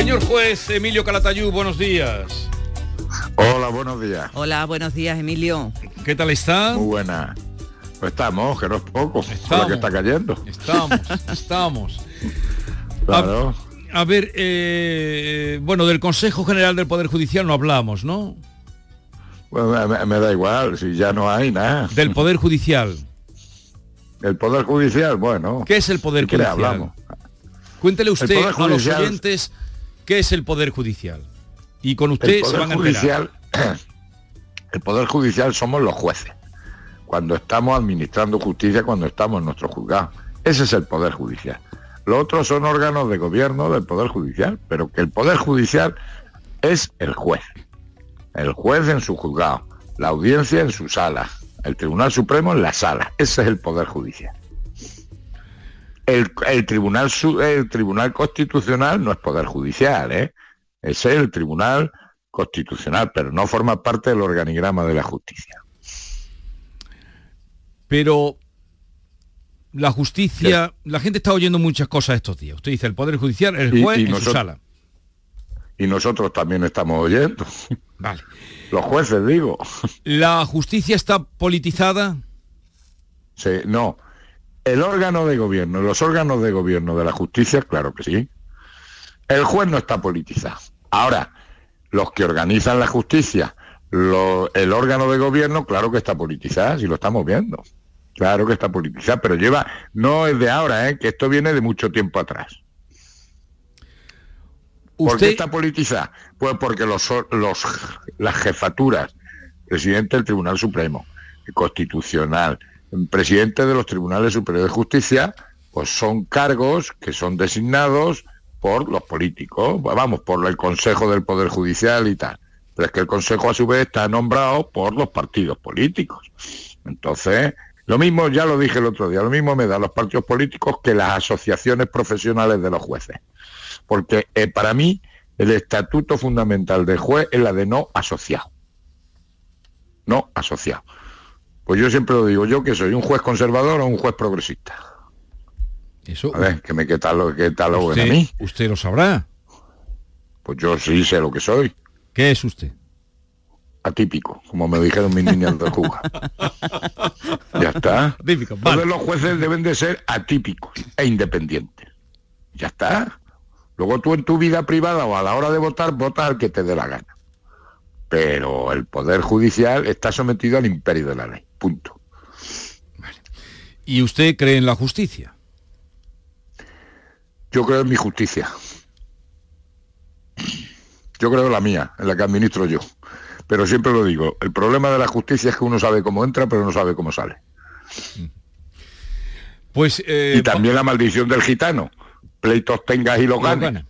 Señor juez Emilio Calatayú, buenos días. Hola, buenos días. Hola, buenos días, Emilio. ¿Qué tal está? Muy buena. Pues estamos, que no es poco, Estamos. que está cayendo. Estamos, estamos. Claro. A ver, eh, bueno, del Consejo General del Poder Judicial no hablamos, ¿no? Bueno, me, me da igual, si ya no hay nada. Del Poder Judicial. El Poder Judicial, bueno. ¿Qué es el Poder Judicial? hablamos. Cuéntele usted a los oyentes qué es el Poder Judicial. Y con El usted se Poder van a enterar. Judicial, el Poder Judicial somos los jueces. Cuando estamos administrando justicia, cuando estamos en nuestro juzgado. Ese es el Poder Judicial. Los otros son órganos de gobierno del Poder Judicial, pero que el Poder Judicial es el juez. El juez en su juzgado, la audiencia en su sala, el Tribunal Supremo en la sala. Ese es el Poder Judicial. El, el tribunal, Su- el Tribunal Constitucional no es Poder Judicial, ¿eh? Es el Tribunal Constitucional, pero no forma parte del organigrama de la justicia. Pero la justicia, la gente está oyendo muchas cosas estos días. Usted dice el Poder Judicial, el juez y en su nosotros- sala. Y nosotros también estamos oyendo. Vale. Los jueces, digo. ¿La justicia está politizada? Sí, no. El órgano de gobierno, los órganos de gobierno de la justicia, claro que sí. El juez no está politizado. Ahora, los que organizan la justicia, lo- el órgano de gobierno, claro que está politizado, si lo estamos viendo. Claro que está politizado, pero lleva, no es de ahora, ¿eh? que esto viene de mucho tiempo atrás. ¿Por qué Usted, está politizada? Pues porque los, los, las jefaturas, presidente del Tribunal Supremo, Constitucional, presidente de los Tribunales Superiores de Justicia, pues son cargos que son designados por los políticos, vamos, por el Consejo del Poder Judicial y tal. Pero es que el Consejo a su vez está nombrado por los partidos políticos. Entonces, lo mismo, ya lo dije el otro día, lo mismo me da los partidos políticos que las asociaciones profesionales de los jueces porque eh, para mí el estatuto fundamental del juez es la de no asociado. No asociado. Pues yo siempre lo digo, yo que soy un juez conservador o un juez progresista. eso, A ver, que me catalogue, que cataloguen a usted, mí. usted lo sabrá. Pues yo sí sé lo que soy. ¿Qué es usted? Atípico, como me dijeron mis niñas de Juga. ya está. Típico, vale. Todos los jueces deben de ser atípicos e independientes. Ya está. Luego tú en tu vida privada o a la hora de votar, votas al que te dé la gana. Pero el Poder Judicial está sometido al imperio de la ley. Punto. ¿Y usted cree en la justicia? Yo creo en mi justicia. Yo creo en la mía, en la que administro yo. Pero siempre lo digo, el problema de la justicia es que uno sabe cómo entra, pero no sabe cómo sale. Pues eh, y también la maldición del gitano. Pleitos tengas y los Lo ganes.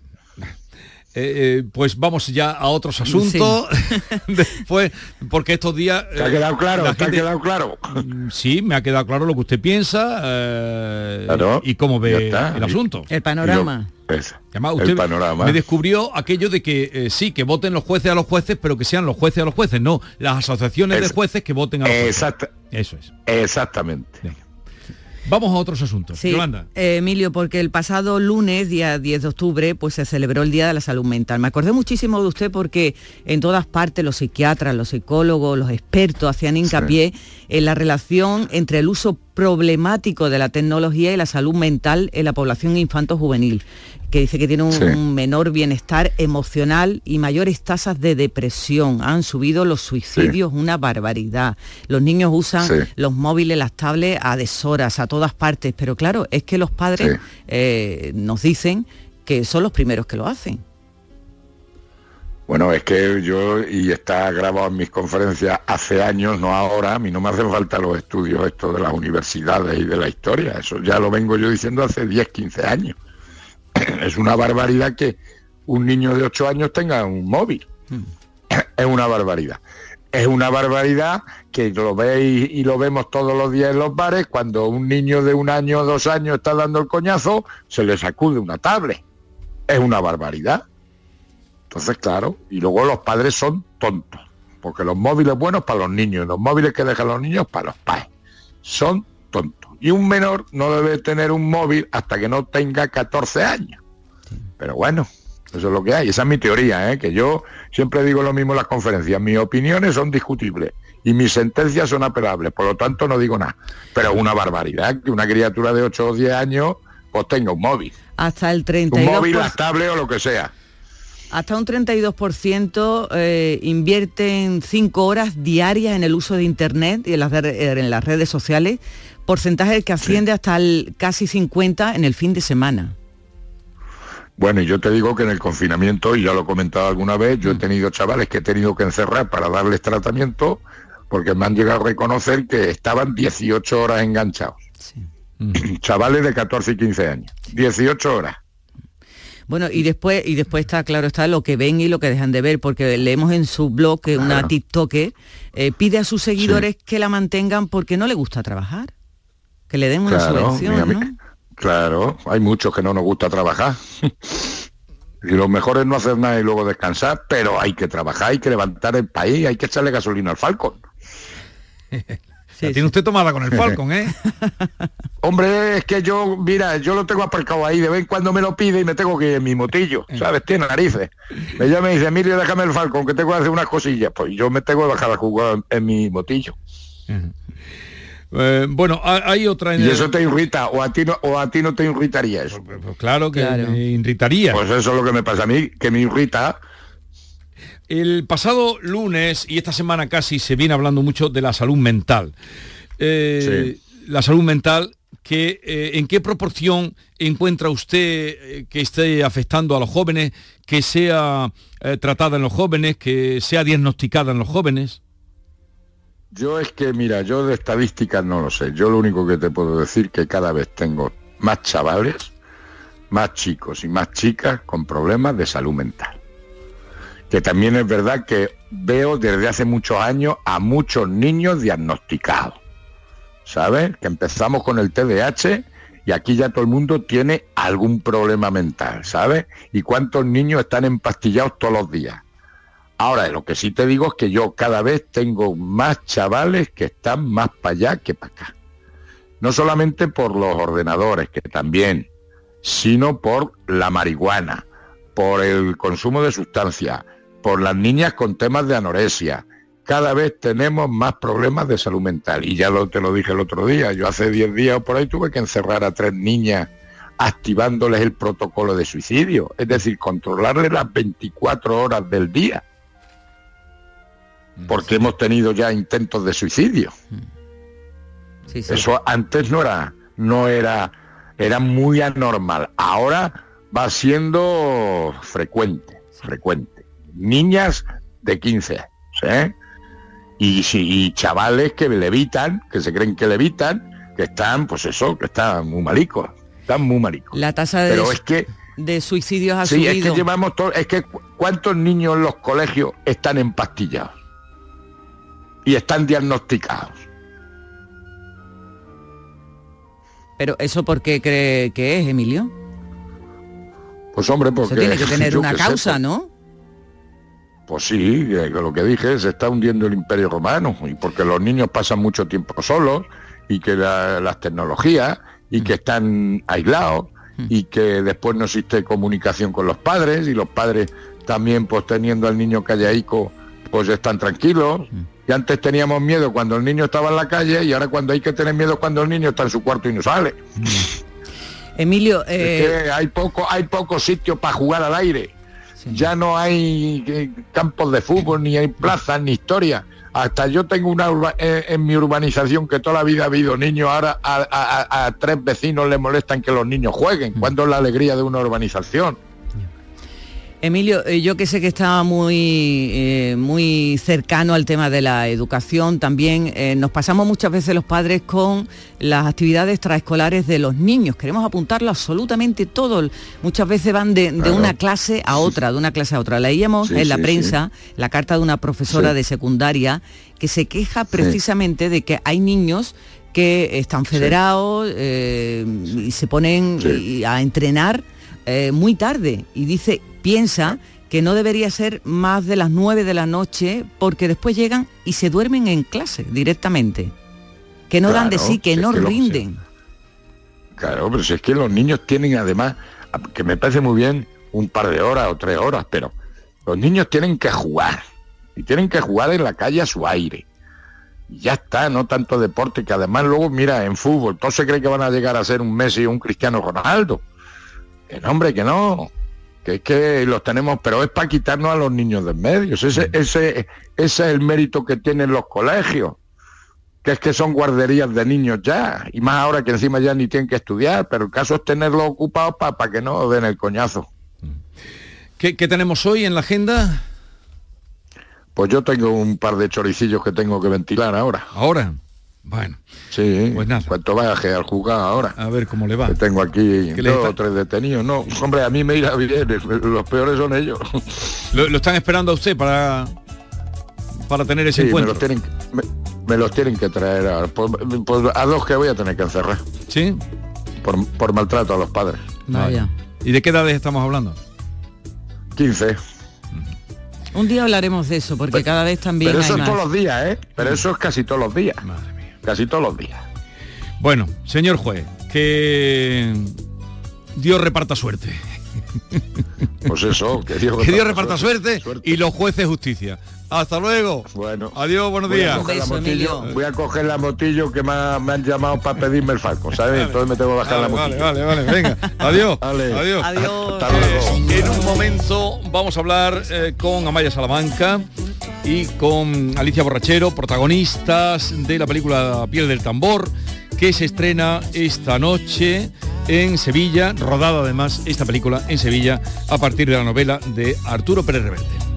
Eh, eh, pues vamos ya a otros asuntos. Después, porque estos días. ¿Te ha eh, quedado claro? la ¿Te ha quedado claro? Mm, Sí, me ha quedado claro lo que usted piensa eh, Claro, y cómo ve está. el Y- asunto. El panorama. Es Además, el usted panorama. me descubrió aquello de que eh, sí, que voten los jueces a los jueces, pero que sean los jueces a los jueces, no las asociaciones de Es- jueces que voten a los jueces. Exacta- Eso es. exactamente. Venga. Vamos a otros asuntos. Sí, Yolanda. eh, Emilio, porque el pasado lunes, día 10 de octubre, pues se celebró el Día de la Salud Mental. Me acordé muchísimo de usted porque en todas partes los psiquiatras, los psicólogos, los expertos hacían hincapié en la relación entre el uso problemático de la tecnología y la salud mental en la población infanto-juvenil, que dice que tiene un, Sí. un menor bienestar emocional y mayores tasas de depresión. Han subido los suicidios una barbaridad. Los niños usan Sí. los móviles, las tablets a deshoras, a todas partes, pero claro, es que los padres eh, nos dicen que son los primeros que lo hacen. Bueno, es que yo, y está grabado en mis conferencias hace años, no ahora, a mí no me hacen falta los estudios estos de las universidades y de la historia, eso ya lo vengo yo diciendo hace 10, 15 años. Es una barbaridad que un niño de 8 años tenga un móvil. Es una barbaridad. Es una barbaridad que lo veis y lo vemos todos los días en los bares, cuando un niño de un año o dos años está dando el coñazo, se le sacude una tablet. Es una barbaridad. Entonces, claro, y luego los padres son tontos, porque los móviles buenos para los niños, los móviles que dejan los niños para los padres. Son tontos. Y un menor no debe tener un móvil hasta que no tenga 14 años. Pero bueno, eso es lo que hay. Esa es mi teoría, ¿eh? que yo siempre digo lo mismo en las conferencias. Mis opiniones son discutibles y mis sentencias son apelables. Por lo tanto, no digo nada. Pero una barbaridad que una criatura de 8 o 10 años pues tenga un móvil. Hasta el 32%. Un móvil, estable o lo que sea. Hasta un 32% eh, invierten 5 horas diarias en el uso de Internet y en las, en las redes sociales, porcentaje que asciende hasta el casi 50 en el fin de semana. Bueno, y yo te digo que en el confinamiento, y ya lo he comentado alguna vez, yo he mm. tenido chavales que he tenido que encerrar para darles tratamiento porque me han llegado a reconocer que estaban 18 horas enganchados. Chavales de 14 y 15 años. 18 horas. Bueno, y después, y después está, claro, está lo que ven y lo que dejan de ver, porque leemos en su blog que una TikTok eh, pide a sus seguidores que la mantengan porque no le gusta trabajar. Que le den una subvención, Claro, hay muchos que no nos gusta trabajar. y lo mejor es no hacer nada y luego descansar, pero hay que trabajar, hay que levantar el país, hay que echarle gasolina al Falcon. tiene usted tomada con el Falcon, ¿eh? Hombre, es que yo, mira, yo lo tengo aparcado ahí, de vez en cuando me lo pide y me tengo que ir en mi motillo, ¿sabes? Tiene narices. Ella me dice, Emilio, déjame el Falcon, que tengo que hacer unas cosillas. Pues yo me tengo que dejar a jugar en mi motillo. Eh, bueno, hay otra... En ¿Y eso te irrita? ¿O a ti no, o a ti no te irritaría eso? Pues, pues claro que me irritaría. Pues eso es lo que me pasa a mí, que me irrita. El pasado lunes y esta semana casi se viene hablando mucho de la salud mental. Eh, la salud mental, que, eh, ¿en qué proporción encuentra usted que esté afectando a los jóvenes, que sea tratada en los jóvenes, que sea diagnosticada en los jóvenes? Yo es que, mira, yo de estadísticas no lo sé. Yo lo único que te puedo decir que cada vez tengo más chavales, más chicos y más chicas con problemas de salud mental. Que también es verdad que veo desde hace muchos años a muchos niños diagnosticados. ¿Sabes? Que empezamos con el TDAH y aquí ya todo el mundo tiene algún problema mental, ¿sabes? ¿Y cuántos niños están empastillados todos los días? Ahora, lo que sí te digo es que yo cada vez tengo más chavales que están más para allá que para acá. No solamente por los ordenadores, que también, sino por la marihuana, por el consumo de sustancias, por las niñas con temas de anorexia. Cada vez tenemos más problemas de salud mental. Y ya lo, te lo dije el otro día, yo hace 10 días o por ahí tuve que encerrar a tres niñas activándoles el protocolo de suicidio, es decir, controlarles las 24 horas del día porque hemos tenido ya intentos de suicidio. Eso antes no era, no era, era muy anormal. Ahora va siendo frecuente, frecuente. Niñas de 15 años, ¿eh? Y, y, chavales que levitan, que se creen que levitan, que están, pues eso, que están muy malicos, están muy malicos. La tasa de, Pero es que, de suicidios ha sí, subido. es que llevamos todo, es que cuántos niños en los colegios están empastillados y están diagnosticados. Pero eso por qué cree que es, Emilio? Pues hombre, porque... tiene que tener una causa, ¿no? Pues sí, lo que dije, se está hundiendo el imperio romano y porque los niños pasan mucho tiempo solos y que las tecnologías y que están aislados y que después no existe comunicación con los padres y los padres también pues teniendo al niño callaico pues están tranquilos. Y antes teníamos miedo cuando el niño estaba en la calle y ahora cuando hay que tener miedo cuando el niño está en su cuarto y no sale. Emilio, eh, hay poco, hay pocos sitios para jugar al aire. Ya no hay eh, campos de fútbol, ni hay plazas, ni historia. Hasta yo tengo una eh, en, mi urbanización que toda la vida ha habido niños, ahora a, tres vecinos le molestan que los niños jueguen. Mm. ¿Cuándo es la alegría de una urbanización? Emilio, eh, yo que sé que está muy, eh, muy cercano al tema de la educación, también eh, nos pasamos muchas veces los padres con las actividades extraescolares de los niños. Queremos apuntarlo absolutamente todo. Muchas veces van de, una clase a otra, de una clase a otra. Leíamos en la prensa la carta de una profesora de secundaria que se queja precisamente de que hay niños que están federados y se ponen a entrenar muy tarde. Y dice piensa que no debería ser más de las 9 de la noche porque después llegan y se duermen en clase directamente. Que no dan de sí, que no rinden. claro, pero si es que los niños tienen además, que me parece muy bien, un par de horas o tres horas, pero los niños tienen que jugar. Y tienen que jugar en la calle a su aire. Y ya está, no tanto deporte, que además luego, mira, en fútbol, todos se cree que van a llegar a ser un Messi o un Cristiano Ronaldo. Que no, hombre, que no que es que los tenemos, pero es para quitarnos a los niños de medio. Ese, ese, ese es el mérito que tienen los colegios, que es que son guarderías de niños ya, y más ahora que encima ya ni tienen que estudiar, pero el caso es tenerlos ocupados para que no den el coñazo. ¿Qué, tenemos hoy en la agenda? Pues yo tengo un par de choricillos que tengo que ventilar ahora. ¿Ahora? Bueno. Sí, pues nada. ¿Cuánto vaya al juzgado ahora? A ver cómo le va. tengo aquí dos o tres detenidos. No, hombre, a mí me irá bien, los peores son ellos. ¿Lo, están esperando a usted para, para tener ese encuentro? Me los, tienen, me, los tienen que traer a, pues, pues, a dos que voy a tener que encerrar. ¿Sí? Por, maltrato a los padres. Vaya. ¿Y de qué edades estamos hablando? 15. Un día hablaremos de eso, porque cada vez también. Pero eso es todos los días, ¿eh? Pero eso es casi todos los días. Madre mía. Casi todos los días. Bueno, señor juez, que Dios reparta suerte. Pues eso, que Dios reparta, suerte, y los jueces justicia. Hasta luego. Bueno. Adiós, buenos días. voy a coger la motillo que me, han llamado para pedirme el falco, ¿sabes? Entonces me tengo que bajar la motillo. Vale, vale, vale, venga. Adiós. Adiós. Adiós. en un momento vamos a hablar eh, con Amaya Salamanca y con Alicia Borrachero, protagonistas de la película Piel del Tambor, que se estrena esta noche en Sevilla, rodada además esta película en Sevilla a partir de la novela de Arturo Pérez Reverte.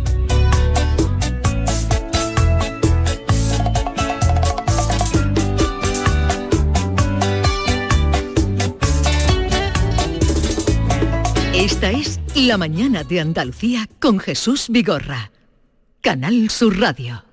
Esta es La mañana de Andalucía con Jesús Vigorra. Canal Sur Radio.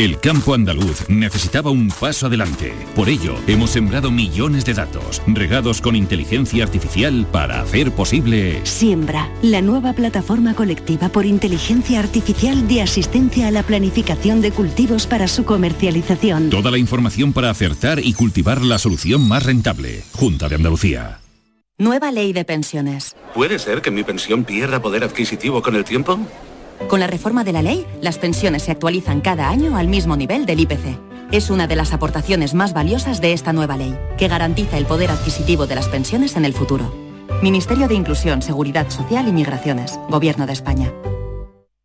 El campo andaluz necesitaba un paso adelante. Por ello, hemos sembrado millones de datos, regados con inteligencia artificial para hacer posible... Siembra, la nueva plataforma colectiva por inteligencia artificial de asistencia a la planificación de cultivos para su comercialización. Toda la información para acertar y cultivar la solución más rentable. Junta de Andalucía. Nueva ley de pensiones. ¿Puede ser que mi pensión pierda poder adquisitivo con el tiempo? Con la reforma de la ley, las pensiones se actualizan cada año al mismo nivel del IPC. Es una de las aportaciones más valiosas de esta nueva ley, que garantiza el poder adquisitivo de las pensiones en el futuro. Ministerio de Inclusión, Seguridad Social y Migraciones, Gobierno de España.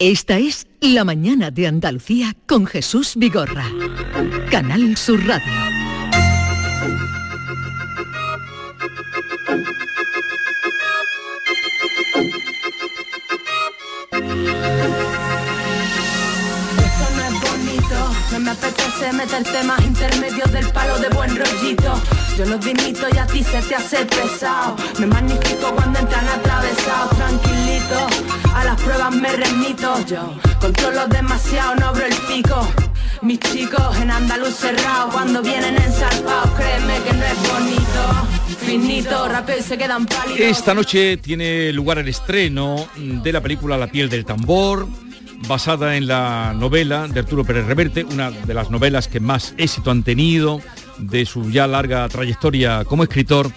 Esta es La mañana de Andalucía con Jesús Vigorra. Canal Sur Radio. No me apetece meterte más intermedios del palo de buen rollito. Yo los dimito y a ti se te hace pesado. Me magnifico cuando entran atravesados, tranquilito. A las pruebas me remito yo. Controlo demasiado, no abro el pico. Mis chicos en andaluz cerrado cuando vienen ensarpados, créeme que no es bonito. Finito, se quedan pálidos. Esta noche tiene lugar el estreno de la película La piel del tambor, basada en la novela de Arturo Pérez Reverte, una de las novelas que más éxito han tenido de su ya larga trayectoria como escritor.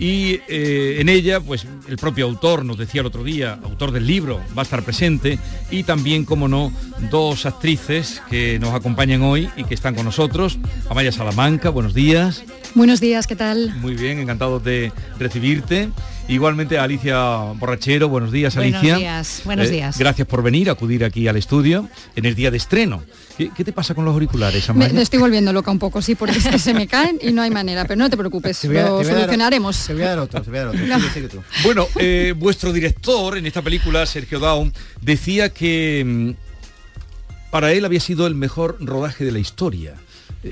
Y eh, en ella, pues el propio autor nos decía el otro día, autor del libro, va a estar presente y también, como no, dos actrices que nos acompañan hoy y que están con nosotros. Amaya Salamanca, buenos días. Buenos días, ¿qué tal? Muy bien, encantado de recibirte. Igualmente a Alicia Borrachero, buenos días Buenos Alicia. días, buenos días. Gracias por venir, acudir aquí al estudio en el día de estreno. ¿Qué, qué te pasa con los auriculares, Me, Amaya? me estoy volviendo loca un poco, sí, porque es que se me caen y no hay manera, pero no te preocupes, Te voy a- lo te a dar- solucionaremos. Te voy a dar otro, te voy a dar otro. No. Bueno, eh, vuestro director en esta película, Sergio Daun, decía que mm, para él había sido el mejor rodaje de la historia.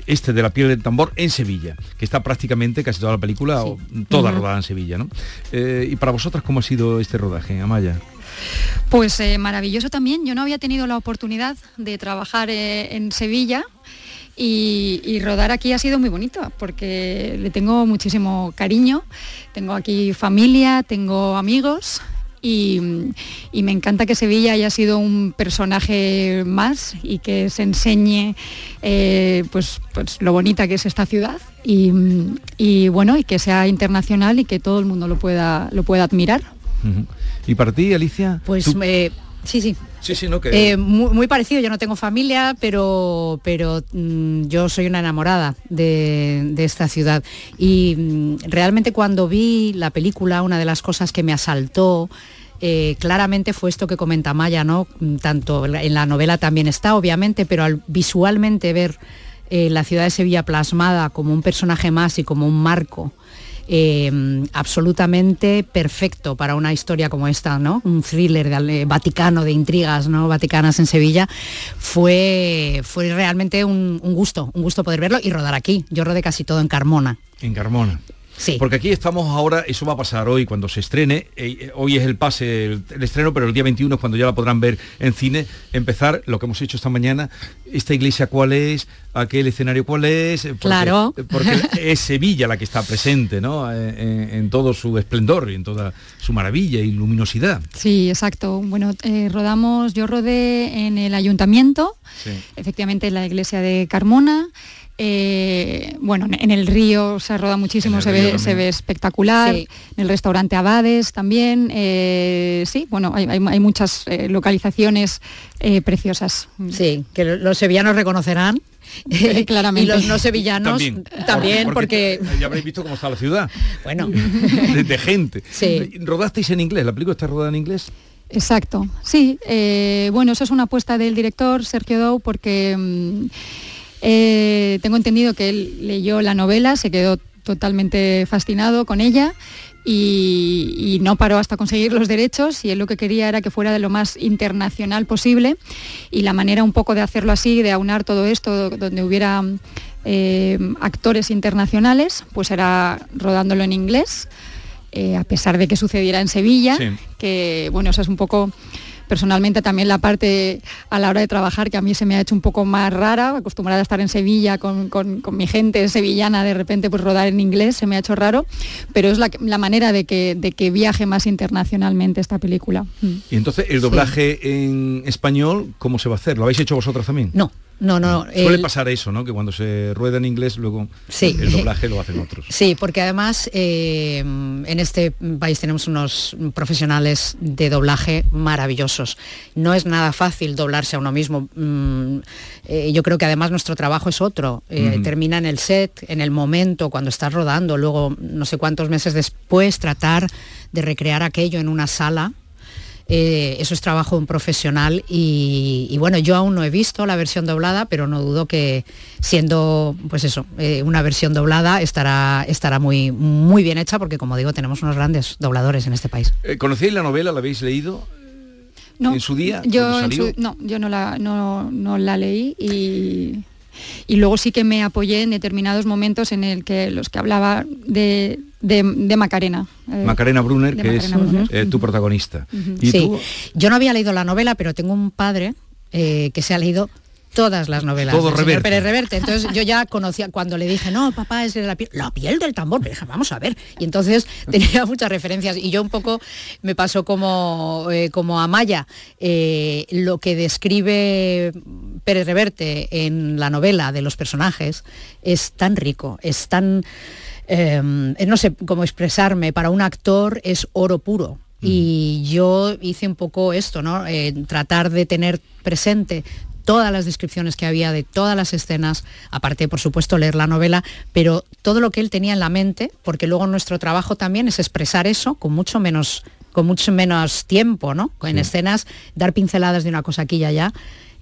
Este de la piel del tambor en Sevilla, que está prácticamente casi toda la película, o toda rodada en Sevilla, ¿no? Eh, y para vosotras, ¿cómo ha sido este rodaje, Amaya? Pues eh, maravilloso también. Yo no había tenido la oportunidad de trabajar eh, en Sevilla y, rodar aquí ha sido muy bonito porque le tengo muchísimo cariño. Tengo aquí familia, tengo amigos. Y, me encanta que Sevilla haya sido un personaje más y que se enseñe eh, pues, pues lo bonita que es esta ciudad y, bueno y que sea internacional y que todo el mundo lo pueda lo pueda admirar. ¿Y para ti, Alicia? Pues ¿Tú- sí, sí. Sí, sí, ¿no? Que- Eh, muy, muy parecido, yo no tengo familia, pero, pero mm, yo soy una enamorada de, de esta ciudad. Y mm, realmente cuando vi la película, una de las cosas que me asaltó eh, claramente fue esto que comenta Maya, ¿no? Mm, Tanto en la- en la novela también está, obviamente, pero al visualmente ver eh, la ciudad de Sevilla plasmada como un personaje más y como un marco eh, absolutamente perfecto para una historia como esta, ¿no? Un thriller ale- vaticano, de intrigas, ¿no? Vaticanas en Sevilla. Fue, fue realmente un, un gusto, un gusto poder verlo y rodar aquí. Yo rodé casi todo en Carmona. En Carmona. Sí. Porque aquí estamos ahora, eso va a pasar hoy cuando se estrene, eh, eh, hoy es el pase, el, el estreno, pero el día 21 es cuando ya la podrán ver en cine, empezar lo que hemos hecho esta mañana, esta iglesia cuál es, aquel escenario cuál es, porque, Claro. eh, porque es Sevilla la que está presente, ¿no? En, en todo su esplendor y en toda su maravilla y luminosidad. Sí, exacto. Bueno, eh, rodamos, yo rodé en el ayuntamiento, Sí. efectivamente en la iglesia de Carmona. Eh, bueno, en el río se roda muchísimo, se ve, también. se ve espectacular. Sí. En el restaurante Abades también. eh, sí, bueno, hay, hay- hay muchas eh, localizaciones eh, preciosas. Sí, que lo- los sevillanos reconocerán. Claramente. Y los no sevillanos También, también, porque, ya habréis visto cómo está la ciudad. bueno, de, de gente. Sí. ¿Rodasteis en inglés? ¿La película está rodada en inglés? Exacto, sí. eh, bueno, eso es una apuesta del director Sergio Dou porque mm, eh, tengo entendido que él leyó la novela, se quedó totalmente fascinado con ella y, y no paró hasta conseguir los derechos y él lo que quería era que fuera de lo más internacional posible y la manera un poco de hacerlo así, de aunar todo esto, donde hubiera eh, actores internacionales, pues era rodándolo en inglés. eh, a pesar de que sucediera en Sevilla, Sí. que bueno, eso es un poco personalmente también la parte a la hora de trabajar que a mí se me ha hecho un poco más rara, acostumbrada a estar en Sevilla con, con- con mi gente sevillana, de repente pues rodar en inglés se me ha hecho raro, pero es la, la manera de que, de que viaje más internacionalmente esta película. Y entonces, ¿el doblaje en español cómo se va a hacer? ¿Lo habéis hecho vosotros también? no, no, no. Suele el- pasar eso, ¿no? Que cuando se rueda en inglés, luego Sí. el doblaje lo hacen otros. Sí, porque además eh, en este país tenemos unos profesionales de doblaje maravillosos. No es nada fácil doblarse a uno mismo. Mm, eh, yo creo que además nuestro trabajo es otro. Eh. Termina en el set, en el momento, cuando estás rodando, luego no sé cuántos meses después tratar de recrear aquello en una sala. Eh, eso es trabajo un profesional y, y bueno, yo aún no he visto la versión doblada, pero no dudo que siendo, pues eso, eh, una versión doblada estará, estará muy, muy bien hecha porque como digo, tenemos unos grandes dobladores en este país. Eh, ¿Conocéis la novela? ¿La habéis leído? No, ¿En su día? Yo, en su- no, yo no la, no, no la leí y, y luego sí que me apoyé en determinados momentos en el que los que hablaba de, de- de Macarena. eh, Macarena Brunner, de que Macarena es Brunner. eh, tu protagonista. ¿Y Sí. tú? Yo no había leído la novela, pero tengo un padre eh, que se ha leído todas las novelas Todo del señor Reverte. Pérez Reverte. Entonces yo ya conocía, cuando le dije, no, papá, es de la piel, la piel del tambor, pero dije, vamos a ver. Y entonces tenía muchas referencias. Y yo un poco me pasó como, eh, como a Maya. Eh, lo que describe Pérez Reverte en la novela de los personajes es tan rico, es tan... eh, no sé cómo expresarme, para un actor es oro puro. Y yo hice un poco esto, ¿no? Eh, tratar de tener presente todas las descripciones que había de todas las escenas, aparte por supuesto leer la novela, pero todo lo que él tenía en la mente, porque luego nuestro trabajo también es expresar eso con mucho menos con mucho menos tiempo, ¿no? En escenas, dar pinceladas de una cosa aquí y allá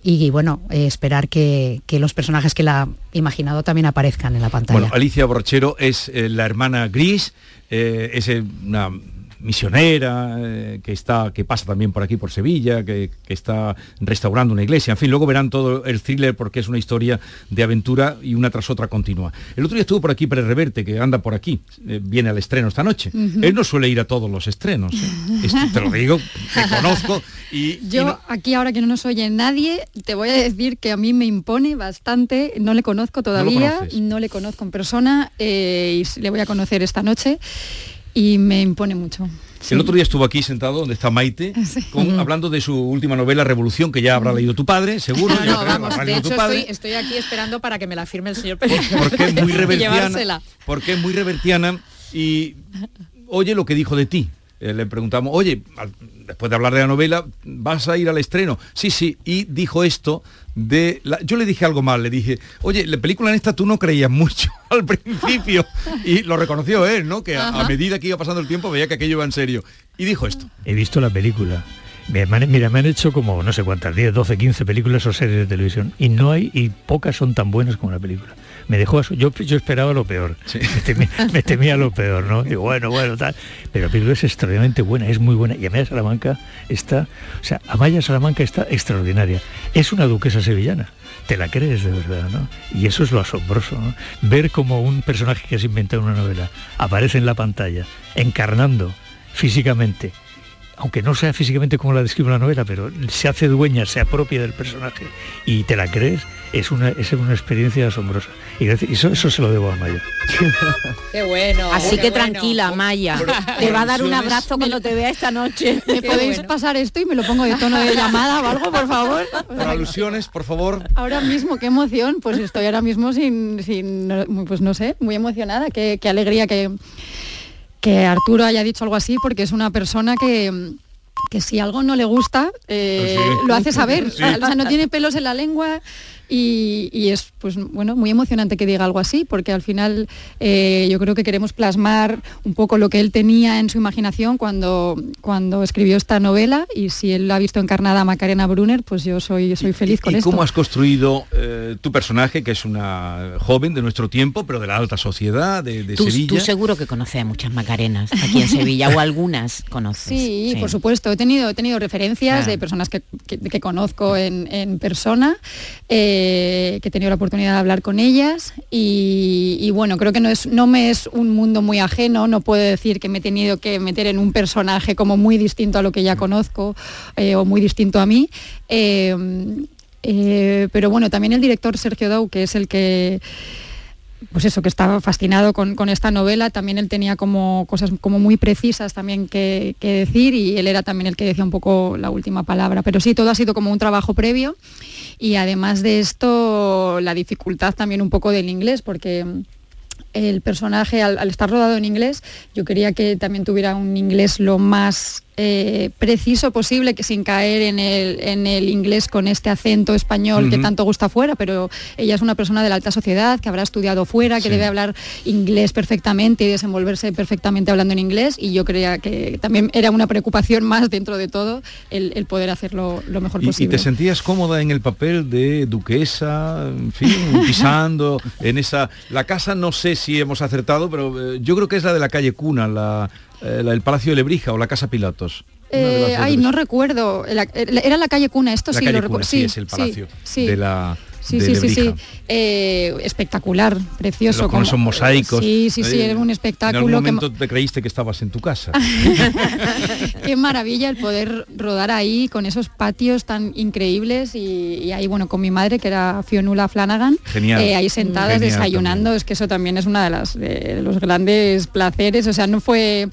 y, bueno, eh, esperar que, los personajes que la ha imaginado también aparezcan en la pantalla. Bueno, Alicia Borchero es eh, la hermana Gris, eh, es una misionera eh, que está que pasa también por aquí por Sevilla que, que está restaurando una iglesia. En fin luego verán todo el thriller porque es una historia de aventura y una tras otra continua. El otro día estuvo por aquí Pérez Reverte que anda por aquí eh, viene al estreno esta noche. Él no suele ir a todos los estrenos ¿eh? Esto te lo digo te conozco y, y Yo no- aquí ahora que no nos oye nadie, te voy a decir que a mí me impone bastante, no le conozco todavía, no, le conozco en persona eh, y le voy a conocer esta noche y me impone mucho. El otro día estuvo aquí sentado donde está Maite, con- hablando de su última novela Revolución, que ya habrá leído tu padre, seguro. No, yo no, creo, vamos, habrá de hecho estoy, estoy aquí esperando para que me la firme el señor Pérez. porque es muy revertiana, porque es muy revertiana y oye lo que dijo de ti. Eh, le preguntamos, oye, al- después de hablar de la novela, ¿vas a ir al estreno? Sí, sí, y dijo esto de... la- yo le dije algo mal, le dije, oye, la película en esta tú no creías mucho al principio. y lo reconoció él, ¿no? Que a, a medida que iba pasando el tiempo veía que aquello iba en serio. Y dijo esto. He visto la película. Me- me han- Mira, me han hecho como no sé cuántas, 10, 12, 15 películas o series de televisión y no hay, y pocas son tan buenas como la película. Me dejó, yo, yo esperaba lo peor, me, temía, me temía lo peor, ¿no? Digo, bueno, bueno, tal. Pero la película es extraordinariamente buena, es muy buena. Y Amaya Salamanca está, o sea, Amaya Salamanca está extraordinaria. Es una duquesa sevillana. Te la crees de verdad, ¿no? Y eso es lo asombroso, ¿no? Ver como un personaje que has inventado en una novela aparece en la pantalla, encarnando físicamente aunque no sea físicamente como la describe la novela, pero se hace dueña, se apropia del personaje y te la crees, es una, es una experiencia asombrosa. Y eso, eso se lo debo a Maya. Qué bueno. Así qué que bueno. tranquila, Maya. Te va a dar un abrazo cuando te vea esta noche. ¿Me Qué podéis bueno. pasar esto y me lo pongo de tono de llamada o algo, por favor? Por alusiones, por favor. Ahora mismo, qué emoción, pues estoy ahora mismo sin, sin pues no sé, muy emocionada, qué, qué alegría que, que Arturo haya dicho algo así, porque es una persona que que si algo no le gusta, eh, Pues sí. lo hace saber. Sí. O sea, no tiene pelos en la lengua y, y es pues bueno muy emocionante que diga algo así, porque al final eh, yo creo que queremos plasmar un poco lo que él tenía en su imaginación cuando, cuando escribió esta novela y si él ha visto encarnada a Macarena Brunner, pues yo soy, soy feliz con ¿Y esto. cómo has construido eh, tu personaje, que es una joven de nuestro tiempo, pero de la alta sociedad, de, de Tú, Sevilla? tú seguro que conoces a muchas Macarenas aquí en Sevilla o algunas conoces. Sí, por supuesto. He tenido, he tenido referencias Ah. de personas que, que- que conozco en, en persona, eh, que he tenido la oportunidad de hablar con ellas y, bueno, creo que no, es, no me es un mundo muy ajeno, no puedo decir que me he tenido que meter en un personaje como muy distinto a lo que ya conozco eh, o muy distinto a mí. Eh, eh, pero bueno, también el director Sergio Dau, que es el que pues eso, que estaba fascinado con, con esta novela, también él tenía como cosas como muy precisas también que, decir y él era también el que decía un poco la última palabra. Pero sí, todo ha sido como un trabajo previo y además de esto, la dificultad también un poco del inglés, porque el personaje, al estar rodado en inglés, yo quería que también tuviera un inglés lo más eh, preciso posible, que sin caer en el, en el inglés con este acento español que tanto gusta fuera, pero ella es una persona de la alta sociedad, que habrá estudiado fuera, que Sí. debe hablar inglés perfectamente y desenvolverse perfectamente hablando en inglés, y yo creía que también era una preocupación más dentro de todo el, el poder hacerlo lo mejor ¿Y, y posible. te sentías cómoda en el papel de duquesa, en fin, pisando en esa... La casa no sé si hemos acertado, pero eh, yo creo que es la de la calle Cuna, la, eh, del Palacio de Lebrija o la Casa Pilatos. Eh, ay, no recuerdo. La- Era la calle Cuna, esto la sí calle lo recuerdo. sí, es el palacio sí. de la Sí, de sí, sí, sí. Eh, espectacular, precioso. Los- con como- esos mosaicos. Sí, sí, sí, era un En espectáculo. algún que- momento te creíste que estabas en tu casa. Qué maravilla el poder rodar ahí con esos patios tan increíbles y, y ahí, bueno, con mi madre, que era Fionula Flanagan, Genial. eh, ahí sentadas Genial desayunando, es que eso también es uno de, las, de los grandes placeres, o sea, no fue,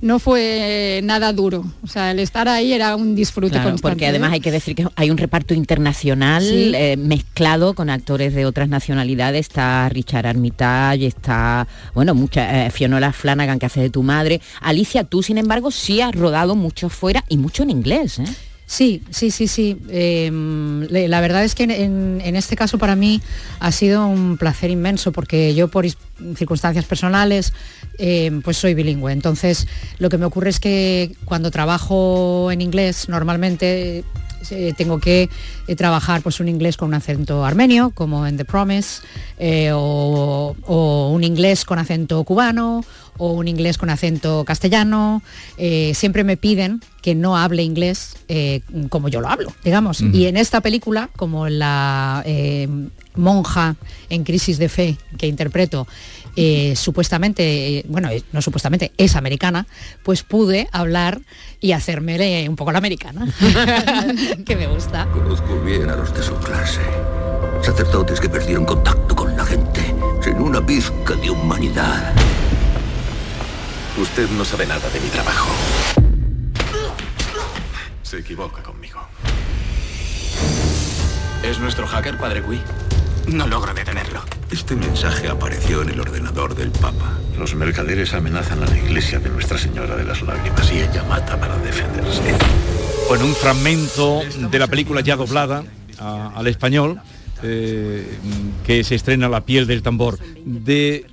no fue nada duro, o sea, el estar ahí era un disfrute Claro, constante. porque además hay que decir que hay un reparto internacional Sí. eh, mezclado con actores de otras nacionalidades. Está Richard Armitage, está, bueno, mucha, eh, Fionola Flanagan que hace de tu madre. Alicia, tú sin embargo sí has rodado mucho fuera y mucho en inglés. ¿eh? Sí, sí, sí, sí. Le- la verdad es que en, en- este caso para mí ha sido un placer inmenso porque yo por circunstancias personales eh, pues soy bilingüe. Entonces lo que me ocurre es que cuando trabajo en inglés normalmente eh, tengo que eh, trabajar pues un inglés con un acento armenio como en The Promise eh, o, o un inglés con acento cubano o un inglés con acento castellano. Siempre me piden que no hable inglés como yo lo hablo, digamos. Y en esta película, como la monja en crisis de fe que interpreto, eh, supuestamente, eh, bueno, eh, no supuestamente, es americana, pues pude hablar y hacerme un poco la americana, que me gusta. Conozco bien a los de su clase. Sacerdotes que perdieron contacto con la gente, sin una pizca de humanidad. Usted no sabe nada de mi trabajo. Se equivoca conmigo. ¿Es nuestro hacker, Padre Cui? No logro detenerlo. Este mensaje apareció en el ordenador del Papa. Los mercaderes amenazan a la iglesia de Nuestra Señora de las Lágrimas y ella mata para defenderse. Bueno, un fragmento de la película ya doblada a- al español, eh, que se estrena La piel del tambor. De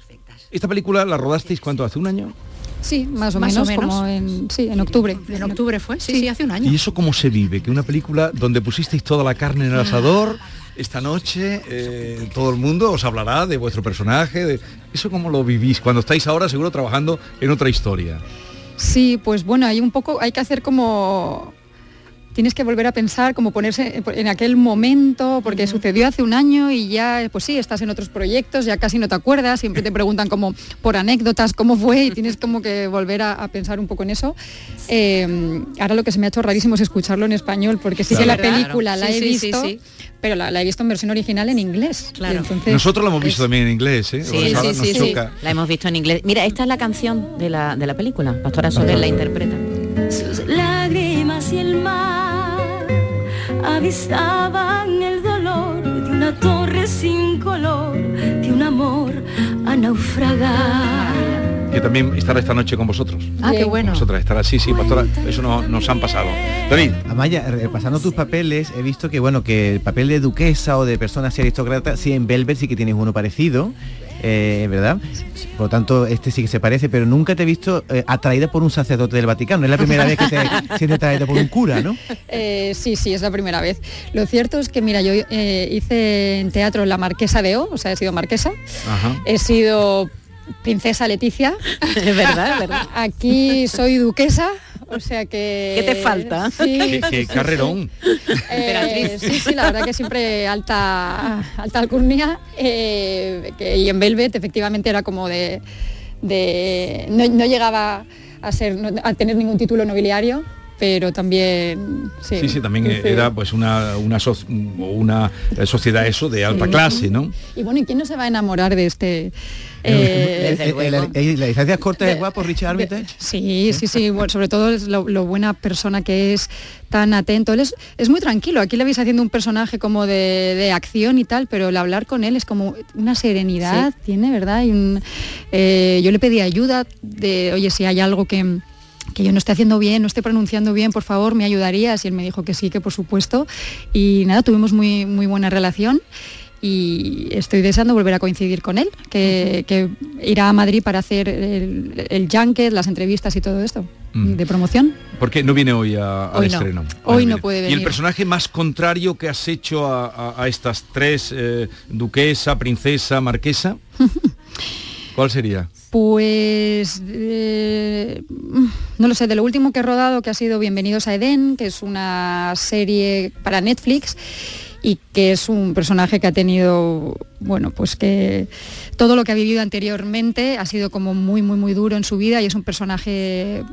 esta película la rodasteis cuánto hace un año? Sí, más o Más o menos, como en, sí, en octubre. En octubre fue, sí, sí, hace un año. ¿Y eso cómo se vive? Que una película donde pusisteis toda la carne en el asador, esta noche eh, todo el mundo os hablará de vuestro personaje, de eso cómo lo vivís cuando estáis ahora seguro trabajando en otra historia. Sí, pues bueno, hay un poco, hay que hacer como tienes que volver a pensar, como ponerse en aquel momento, porque sucedió hace un año y ya, pues sí, estás en otros proyectos, ya casi no te acuerdas, siempre te preguntan como por anécdotas cómo fue y tienes como que volver a, pensar un poco en eso. Eh, ahora lo que se me ha hecho rarísimo es escucharlo en español, porque sí que la película la he visto, pero la, he visto en versión original en inglés. Claro. Nosotros la hemos visto también en inglés, ¿eh? Sí, sí, sí, La hemos visto en inglés. Mira, esta es la canción de la, de la película. Pastora Soler la interpreta. Sus lágrimas avistaban el dolor de una torre sin color, de un amor a naufragar que también estará esta noche con vosotros. Ah, qué bueno. Vosotras estará, sí, sí, pastora, eso nos han pasado. David. Amaya, repasando tus papeles, he visto que bueno, que el papel de duquesa o de persona así aristócrata, sí, en Velvet sí que tienes uno parecido. Eh, ¿verdad? Por lo tanto, este sí que se parece, pero nunca te he visto eh, atraída por un sacerdote del Vaticano. Es la primera vez que te sientes atraída por un cura, ¿no? Eh, sí, sí, es la primera vez. Lo cierto es que, mira, yo hice en teatro La Marquesa de O, o sea, he sido marquesa. He sido princesa Leticia. Es verdad, es verdad. Aquí soy duquesa, o sea que... ¿Qué te falta? ¿Qué, carrerón? Eh, sí, sí, la verdad que siempre alta, alta alcurnia. Eh, y en Velvet efectivamente era como de... no, llegaba a, ser, a tener ningún título nobiliario, pero también sí, sí, también era pues una una, una sociedad eso de alta clase no y bueno y quién no se va a enamorar de este eh, ¿La licencia corta es guapo, Richard Armitage? Sí, sí, sí, sobre todo es lo, buena persona que es, tan atento. Él es, es muy tranquilo, aquí le veis haciendo un personaje como de, acción y tal, pero el hablar con él es como una serenidad, tiene, ¿verdad? Y un, eh, yo le pedí ayuda de, oye, si hay algo que que yo no esté haciendo bien, no esté pronunciando bien, por favor, me ayudarías. Y él me dijo que sí, que por supuesto. Y nada, tuvimos muy, muy buena relación y estoy deseando volver a coincidir con él, que, irá a Madrid para hacer el, el junket, las entrevistas y todo esto de promoción. ¿Por qué no viene hoy al estreno? Hoy no puede venir. ¿Y el personaje más contrario que has hecho a, estas tres, eh, duquesa, princesa, marquesa? ¿Cuál sería? Pues eh, no lo sé, de lo último que he rodado, que ha sido Bienvenidos a Edén, que es una serie para Netflix y que es un personaje que ha tenido, bueno, pues que todo lo que ha vivido anteriormente ha sido como muy, muy, muy duro en su vida y es un personaje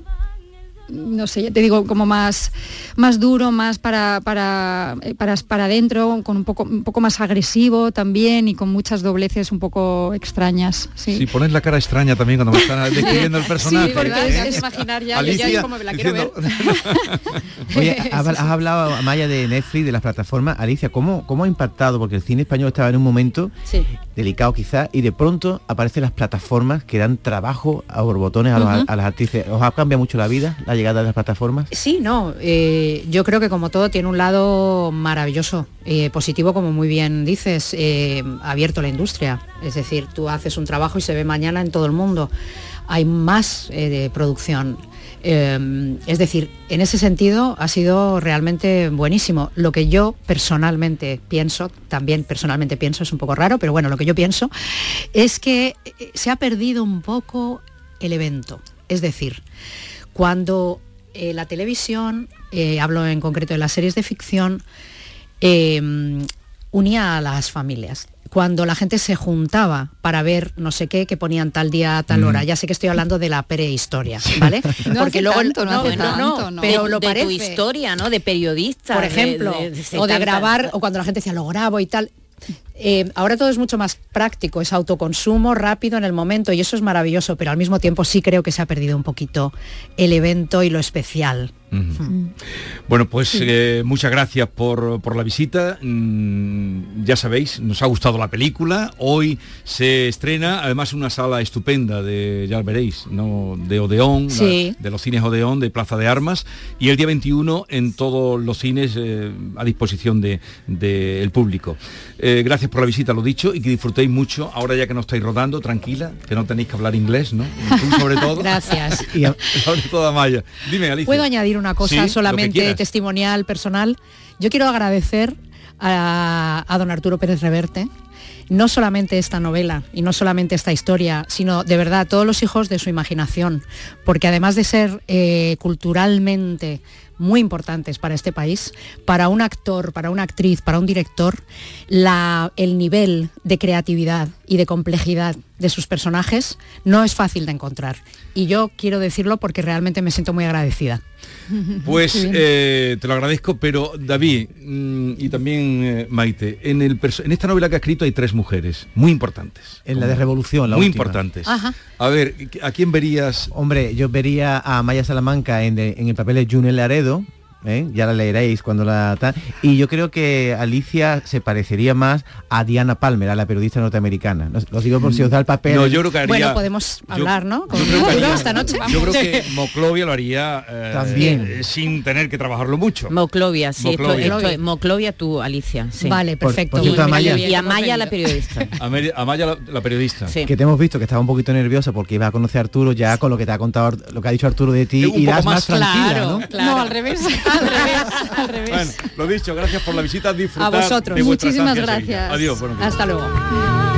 no sé, te digo, como más, más duro, más para, para, eh, para, para adentro, con un poco, un poco más agresivo también y con muchas dobleces un poco extrañas. Sí, sí pones la cara extraña también cuando me están describiendo el personaje. Sí, porque ¿eh? es imaginar ya, Alicia, como me la quiero ver. Oye, has, hablado, Amaya, de Netflix, de las plataformas. Alicia, ¿cómo, ¿cómo ha impactado? Porque el cine español estaba en un momento delicado quizás y de pronto aparecen las plataformas que dan trabajo a borbotones a, a las actrices. ¿Os ha cambiado mucho la vida? llegada de las plataformas? Sí, no. Eh, yo creo que como todo tiene un lado maravilloso, eh, positivo como muy bien dices, eh, abierto la industria. Es decir, tú haces un trabajo y se ve mañana en todo el mundo. Hay más de producción. Es decir, en ese sentido ha sido realmente buenísimo. Lo que yo personalmente pienso, también personalmente pienso, es un poco raro, pero bueno, lo que yo pienso es que se ha perdido un poco el evento. Es decir, cuando eh, la televisión, eh, hablo en concreto de las series de ficción, eh, unía a las familias. Cuando la gente se juntaba para ver no sé qué, que ponían tal día, tal hora. Mm. Ya sé que estoy hablando de la prehistoria, ¿vale? Porque luego no, no, pero lo de, tu historia, ¿no? De periodista, por ejemplo, o de grabar, o cuando la gente decía lo grabo y tal. Eh, ahora todo es mucho más práctico, es autoconsumo rápido en el momento y eso es maravilloso, pero al mismo tiempo sí creo que se ha perdido un poquito el evento y lo especial. Bueno, pues eh, muchas gracias por, la visita. Mm, ya sabéis, nos ha gustado la película. Hoy se estrena, además, una sala estupenda de, ya veréis, ¿no? de Odeón, de los cines Odeón, de Plaza de Armas. Y el día 21 en todos los cines eh, a disposición del de, público. Eh, gracias por la visita, lo dicho, y que disfrutéis mucho. Ahora ya que no estáis rodando, tranquila, que no tenéis que hablar inglés, ¿no? Tú sobre todo. Gracias. sobre todo Maya. Dime, Alicia. ¿Puedo añadir una cosa solamente testimonial, personal. Yo quiero agradecer a, don Arturo Pérez Reverte, no solamente esta novela y no solamente esta historia, sino de verdad todos los hijos de su imaginación, porque además de ser eh, culturalmente muy importantes para este país. Para un actor, para una actriz, para un director, la, el nivel de creatividad y de complejidad de sus personajes no es fácil de encontrar. Y yo quiero decirlo porque realmente me siento muy agradecida. Pues eh, te lo agradezco, pero David mm, y también eh, Maite, en, el en esta novela que ha escrito hay tres mujeres muy importantes. En la de Revolución, la Muy última. importantes. A ver, ¿a quién verías? Hombre, yo vería a Maya Salamanca en, de- en el papel de Junel Laredo, ¿eh? ya la leeréis cuando la tal. Y yo creo que Alicia se parecería más a Diana Palmer, a la periodista norteamericana. No- Lo digo por si os da el papel. No, yo creo que haría- Bueno, podemos hablar, ¿no? Con creo que haría- esta noche. Yo creo que Moclovia lo haría eh, También. eh, sin tener que trabajarlo mucho. Moclovia, sí, Moclovia. esto es- Moclovia tú, Alicia. sí. Vale, perfecto. por cierto, Y- Amaya. Y Amaya la periodista. Amaya, la, la periodista. que te hemos visto que estaba un poquito nerviosa porque iba a conocer a Arturo ya con lo que te ha contado lo que ha dicho Arturo de ti poco irás más, más- tranquila Claro, ¿no? No, al revés, al revés, al revés. Bueno, lo dicho, gracias por la visita, A disfrutar vosotros. de vuestra Muchísimas gracias. Adiós. Hasta luego.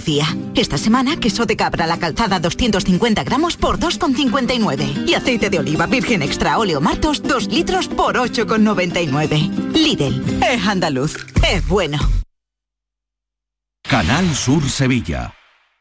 Esta semana, queso de cabra la calzada 250 gramos por 2,59. Y aceite de oliva virgen extra óleo martos 2 litros por 8,99. Lidl, es andaluz, es bueno. Canal Sur Sevilla.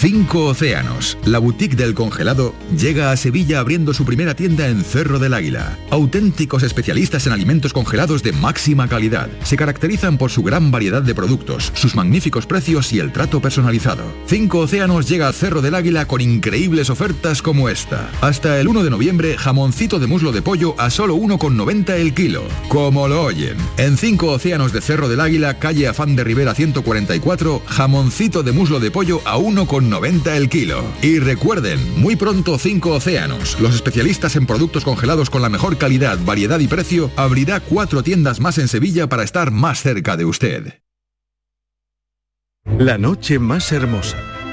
Cinco Océanos, la boutique del congelado, llega a Sevilla abriendo su primera tienda en Cerro del Águila. Auténticos especialistas en alimentos congelados de máxima calidad. Se caracterizan por su gran variedad de productos, sus magníficos precios y el trato personalizado. Cinco Océanos llega a Cerro del Águila con increíbles ofertas como esta. Hasta el 1 de noviembre, jamoncito de muslo de pollo a solo 1,90 el kilo. Como lo oyen. En Cinco Océanos de Cerro del Águila, calle Afán de Rivera 144, jamoncito de muslo de pollo a 1,90 el kilo. Y recuerden, muy pronto Cinco Océanos, los especialistas en productos congelados con la mejor calidad, variedad y precio, abrirá cuatro tiendas más en Sevilla para estar más cerca de usted. La noche más hermosa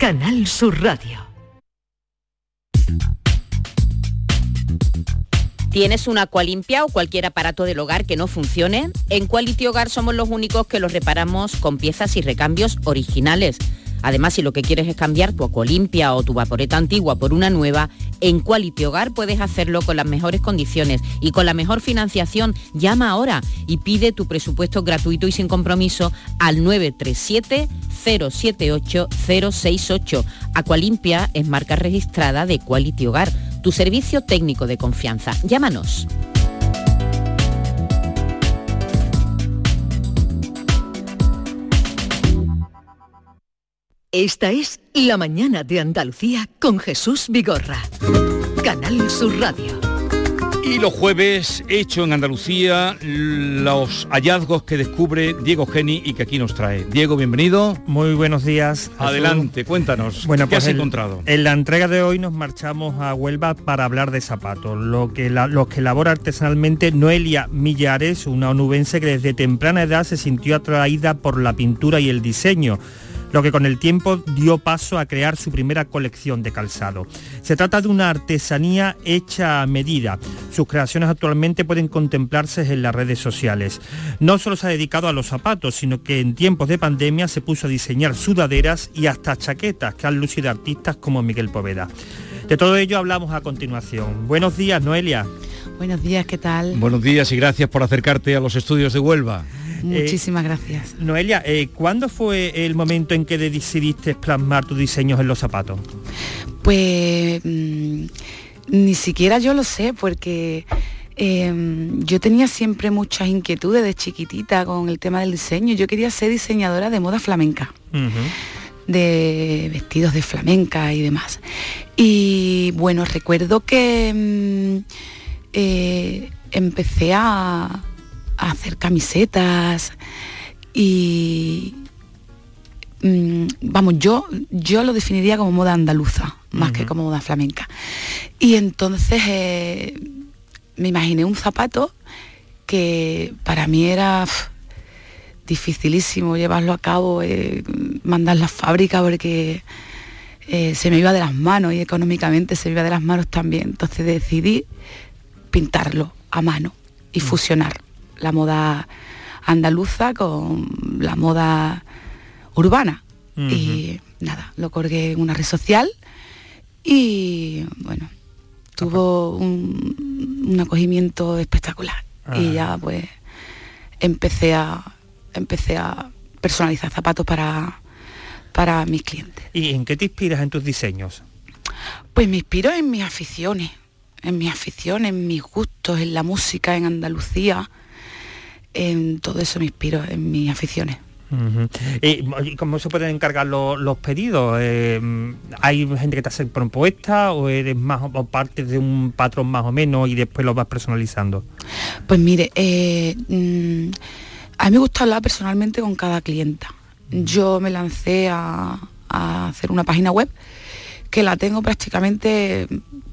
Canal Sur Radio. ¿Tienes una Aqualimpia o cualquier aparato del hogar que no funcione? En Quality Hogar somos los únicos que los reparamos con piezas y recambios originales. Además, si lo que quieres es cambiar tu Aqualimpia o tu vaporeta antigua por una nueva, en Quality Hogar puedes hacerlo con las mejores condiciones y con la mejor financiación. Llama ahora y pide tu presupuesto gratuito y sin compromiso al 937 078 068. Aqualimpia es marca registrada de Quality Hogar, tu servicio técnico de confianza. Llámanos. Esta es La mañana de Andalucía con Jesús Vigorra. Canal Sur Radio. Y los jueves hecho en Andalucía los hallazgos que descubre Diego Geni y que aquí nos trae. Diego, bienvenido. Muy buenos días. Adelante, cuéntanos. Bueno, ¿Qué pues has el- encontrado? En la entrega de hoy nos marchamos a Huelva para hablar de zapatos. Lo que la- los que elabora artesanalmente Noelia Millares, una onubense que desde temprana edad se sintió atraída por la pintura y el diseño lo que con el tiempo dio paso a crear su primera colección de calzado. Se trata de una artesanía hecha a medida. Sus creaciones actualmente pueden contemplarse en las redes sociales. No solo se ha dedicado a los zapatos, sino que en tiempos de pandemia se puso a diseñar sudaderas y hasta chaquetas que han lucido artistas como Miguel Poveda. De todo ello hablamos a continuación. Buenos días, Noelia. Buenos días, ¿qué tal? Buenos días y gracias por acercarte a los estudios de Huelva. Muchísimas gracias. Noelia, eh, ¿cuándo fue el momento en que decidiste plasmar tus diseños en los zapatos? Pues mm, ni siquiera yo lo sé, porque eh, yo tenía siempre muchas inquietudes de chiquitita con el tema del diseño. Yo quería ser diseñadora de moda flamenca. de vestidos de flamenca y demás. Y bueno, recuerdo que mm, eh, empecé a, a hacer camisetas y mm, vamos, yo, yo lo definiría como moda andaluza, más que como moda flamenca. Y entonces eh, me imaginé un zapato que para mí era dificilísimo llevarlo a cabo, eh, mandar la fábrica porque eh, se me iba de las manos y económicamente se me iba de las manos también. Entonces decidí pintarlo a mano y fusionar la moda andaluza con la moda urbana. Y nada, lo colgué en una red social y bueno, tuvo un, un acogimiento espectacular. Y Ajá. ya pues empecé a empecé a personalizar zapatos para, para mis clientes. ¿Y en qué te inspiras en tus diseños? Pues me inspiro en mis aficiones, en mis aficiones, en mis gustos, en la música, en Andalucía, en todo eso me inspiro, en mis aficiones. ¿Y y cómo se pueden encargar lo- los pedidos? Eh, ¿Hay gente que te hace propuesta o eres más o parte de un patrón más o menos y después lo vas personalizando? Pues mire, eh, mm, a mí me gusta hablar personalmente con cada clienta. Yo me lancé a, a hacer una página web que la tengo prácticamente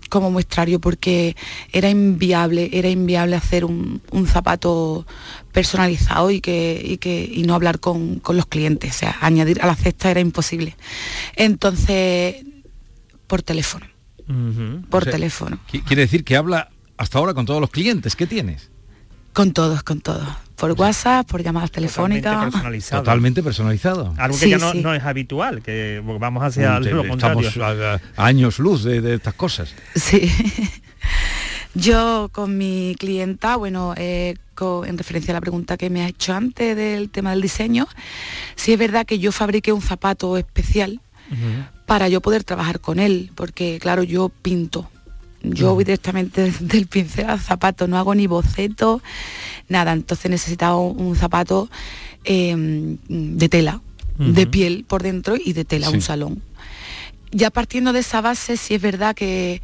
como muestrario porque era inviable, era inviable hacer un, un zapato personalizado y que, y que y no hablar con, con los clientes. O sea, añadir a la cesta era imposible. Entonces, por teléfono. Por O sea, teléfono. qui- Quiere decir que habla hasta ahora con todos los clientes. ¿Qué tienes? Con todos, con todos. Por WhatsApp, por llamadas telefónicas. personalizado. Totalmente personalizado. Algo que Sí, ya no, sí. no es habitual, que vamos hacia Te- lo contrario. Estamos a, a años luz de, de estas cosas. Sí. Yo con mi clienta, bueno, eh, en referencia a la pregunta que me ha hecho antes del tema del diseño, sí es verdad que yo fabriqué un zapato especial para yo poder trabajar con él, porque claro, yo pinto. Yo voy directamente del pincel al zapato, no hago ni boceto, nada. Entonces necesitaba un, zapato eh, de tela, de piel por dentro y de tela, Sí. un salón. Ya partiendo de esa base, sí es verdad que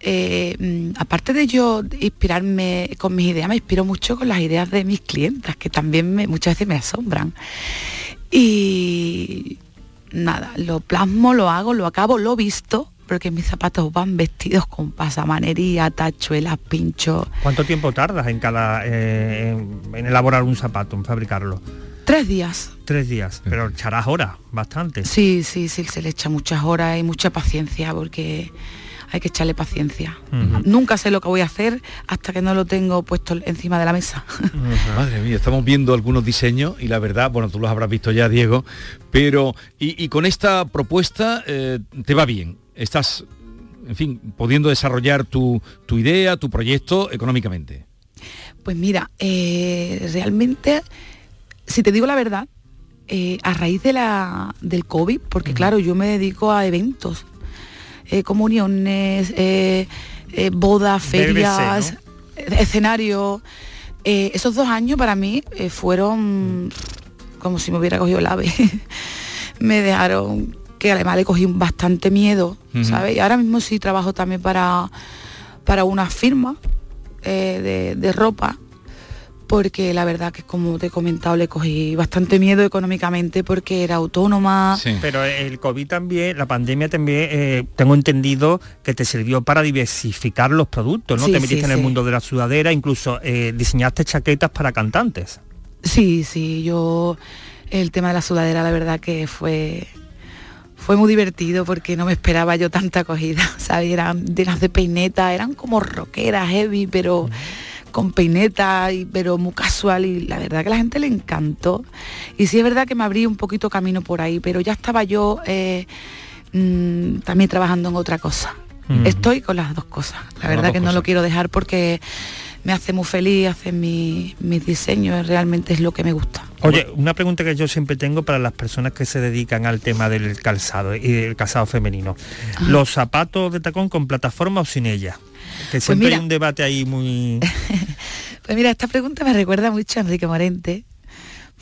eh, mm, aparte de yo inspirarme con mis ideas, me inspiro mucho con las ideas de mis clientas, que también me- muchas veces me asombran. Y nada, lo plasmo, lo hago, lo acabo, lo visto, porque mis zapatos van vestidos con pasamanería, tachuelas, pinchos. ¿Cuánto tiempo tardas en cada eh, en, en elaborar un zapato, en fabricarlo? Tres días. Tres días, pero echarás horas, bastante. Sí, sí, sí, se le echa muchas horas y mucha paciencia, porque hay que echarle paciencia. Nunca sé lo que voy a hacer hasta que no lo tengo puesto encima de la mesa. Madre mía, estamos viendo algunos diseños y la verdad, bueno, tú los habrás visto ya, Diego, pero y, y con esta propuesta eh, te va bien. Estás, en fin, pudiendo desarrollar tu, tu idea, tu proyecto económicamente. Pues mira, eh, realmente, si te digo la verdad, eh, a raíz de la, del COVID, porque claro, yo me dedico a eventos, eh, comuniones, bodas, ferias, eh, escenarios. Esos dos años para mí fueron como si me hubiera cogido el ave. me dejaron que además le cogí bastante miedo, ¿sabes? Y ahora mismo sí trabajo también para, para una firma eh, de, ropa porque la verdad que como te he comentado le cogí bastante miedo económicamente porque era autónoma. Pero el COVID también, la pandemia también, eh, tengo entendido que te sirvió para diversificar los productos, ¿no? te metiste en el mundo de la sudadera, incluso eh, diseñaste chaquetas para cantantes. Sí, sí, yo el tema de la sudadera la verdad que fue fue muy divertido porque no me esperaba yo tanta acogida, ¿sabes? Eran de las de peineta, eran como rockeras, heavy, pero con peineta, y, pero muy casual y la verdad que a la gente le encantó. Y sí es verdad que me abrí un poquito camino por ahí, pero ya estaba yo eh, mm, también trabajando en otra cosa. Estoy con las dos cosas. La verdad que no lo quiero dejar porque me hace muy feliz hacer mis diseños, realmente es lo que me gusta. Oye, una pregunta que yo siempre tengo para las personas que se dedican al tema del calzado y del calzado femenino. ¿Los zapatos de tacón con plataforma o sin ella? Que pues siempre hay un debate ahí muy... pues mira, esta pregunta me recuerda mucho a Enrique Morente,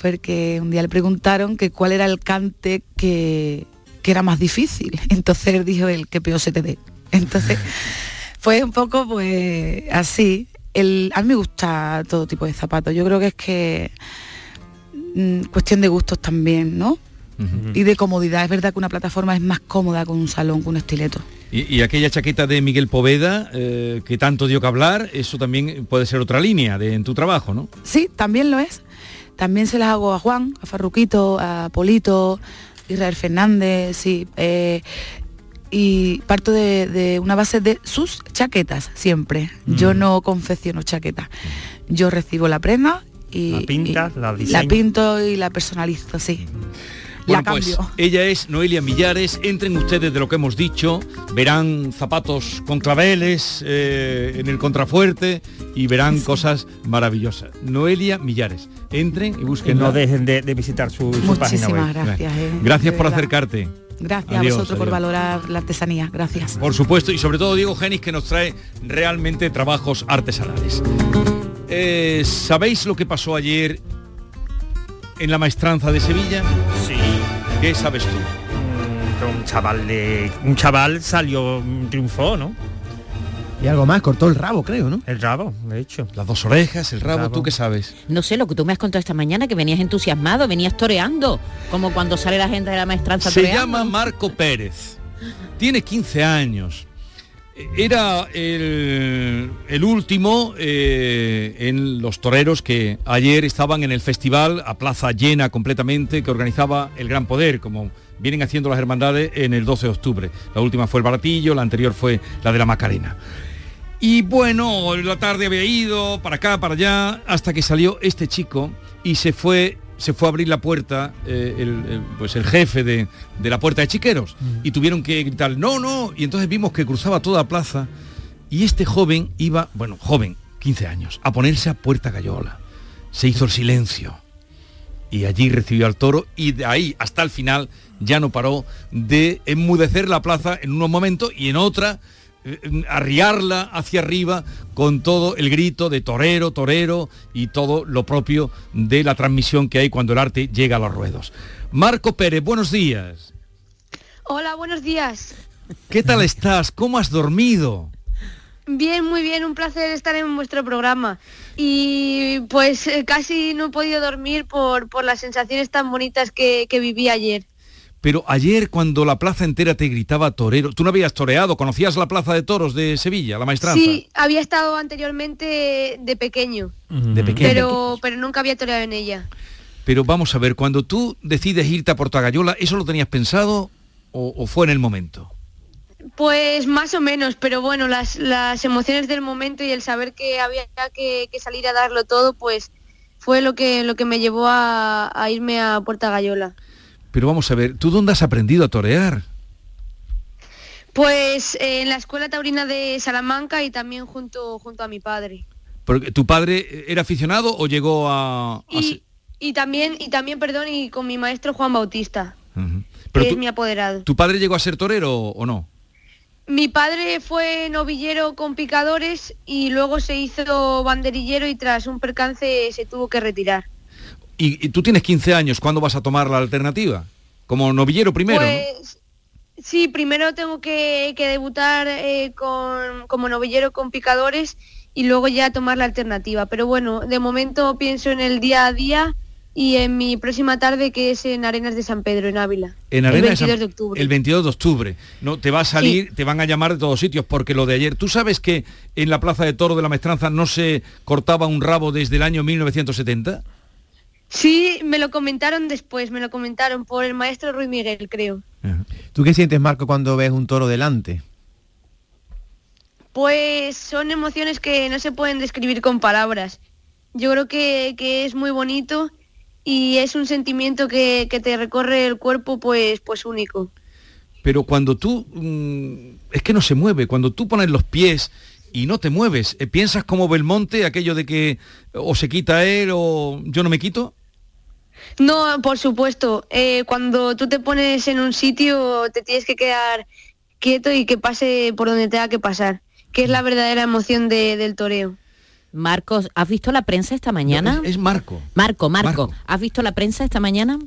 porque un día le preguntaron que cuál era el cante que, que era más difícil. Entonces él dijo el que peor se te dé. Entonces fue un poco pues así a mí me gusta todo tipo de zapatos. Yo creo que es que mm, cuestión de gustos también, ¿no? Y de comodidad. Es verdad que una plataforma es más cómoda con un salón, con un estileto. Y, aquella chaqueta de Miguel Poveda, eh, que tanto dio que hablar, eso también puede ser otra línea de, en tu trabajo, ¿no? Sí, también lo es. También se las hago a Juan, a Farruquito, a Polito, Israel Fernández, sí. Eh, y parto de, una base de sus chaquetas siempre. Yo mm. no confecciono chaquetas. Yo recibo la prenda y la, pinta, la, pinto y la personalizo, sí. Bueno, pues ella es Noelia Millares. Entren ustedes de lo que hemos dicho, verán zapatos con claveles eh, en el contrafuerte y verán cosas maravillosas. Noelia Millares. Entren y busquen. No dejen de, visitar su, página web. Gracias. Eh, gracias por acercarte. Gracias a vosotros por valorar la artesanía. Gracias. Por supuesto, y sobre todo Diego Genis que nos trae realmente trabajos artesanales. Eh, ¿Sabéis lo que pasó ayer en la maestranza de Sevilla? Sí. ¿Qué sabes tú? Mm, un chaval de. Un chaval salió, triunfó, ¿no? Y algo más, cortó el rabo, creo, ¿no? El rabo, de hecho. Las dos orejas, el rabo, ¿tú qué sabes? No sé, lo que tú me has contado esta mañana, que venías entusiasmado, venías toreando, como cuando sale la gente de la maestranza Se llama Marco Pérez. Tiene 15 años. Era el, último eh, en los toreros que ayer estaban en el festival a plaza llena completamente que organizaba el Gran Poder, como vienen haciendo las hermandades en el 12 de octubre. La última fue el Baratillo, la anterior fue la de la Macarena. Y bueno, la tarde había ido para acá, para allá, hasta que salió este chico y se fue se fue a abrir la puerta eh, el, pues el jefe de, la puerta de chiqueros. Mm. y tuvieron que gritar no no y entonces vimos que cruzaba toda la plaza y este joven iba bueno joven 15 años a ponerse a puerta gallola. Se hizo el silencio y allí recibió al toro y de ahí hasta el final ya no paró de enmudecer la plaza en unos momentos y en otra arriarla hacia arriba con todo el grito de torero, torero y todo lo propio de la transmisión que hay cuando el arte llega a los ruedos. Marco Pérez, buenos días. Hola, buenos días. ¿Qué tal estás? ¿Cómo has dormido? Bien, muy bien, un placer estar en vuestro programa. Y pues eh, casi no he podido dormir por, por las sensaciones tan bonitas que, que viví ayer. Pero ayer cuando la plaza entera te gritaba torero, tú no habías toreado, conocías la plaza de toros de Sevilla, la maestranza. Sí, había estado anteriormente de pequeño. De pequeño. Pero, pero nunca había toreado en ella. Pero vamos a ver, cuando tú decides irte a Portagayola, ¿eso lo tenías pensado o, fue en el momento? Pues más o menos, pero bueno, las, las emociones del momento y el saber que había que, salir a darlo todo, pues fue lo que, lo que me llevó a, a irme a Puerta Gallola. Pero vamos a ver, ¿tú dónde has aprendido a torear? Pues eh, en la Escuela Taurina de Salamanca y también junto, junto a mi padre. Porque, ¿Tu padre era aficionado o llegó a...? Y, también, y también, perdón, y con mi maestro Juan Bautista, que es mi apoderado. ¿Tu padre llegó a ser torero o no? Mi padre fue novillero con picadores y luego se hizo banderillero y tras un percance se tuvo que retirar. Y, tú tienes 15 años, ¿cuándo vas a tomar la alternativa? Como novillero primero, pues, Sí, primero tengo que, debutar eh, con, como novillero con picadores y luego ya tomar la alternativa. Pero bueno, de momento pienso en el día a día y en mi próxima tarde que es en Arenas de San Pedro, en Ávila. En el 22 de, octubre. El 22 de octubre. No, te va a salir, te van a llamar de todos sitios, porque lo de ayer, ¿tú sabes que en la Plaza de Toro de la Mestranza no se cortaba un rabo desde el año 1970? Sí, me lo comentaron después, me lo comentaron por el maestro Ruiz Miguel, creo. ¿Tú qué sientes, Marco, cuando ves un toro delante? Pues son emociones que no se pueden describir con palabras. Yo creo que, que es muy bonito y es un sentimiento que, te recorre el cuerpo pues, pues único. Pero cuando tú, mm, es que no se mueve, cuando tú pones los pies y no te mueves, eh, ¿piensas como Belmonte, aquello de que o se quita él o yo no me quito? No, por supuesto. Eh, cuando tú te pones en un sitio te tienes que quedar quieto y que pase por donde tenga que pasar, que es la verdadera emoción del toreo. Marcos, ¿has visto la prensa esta mañana? es, Marco. Marco. Marco, ¿Has visto la prensa esta mañana?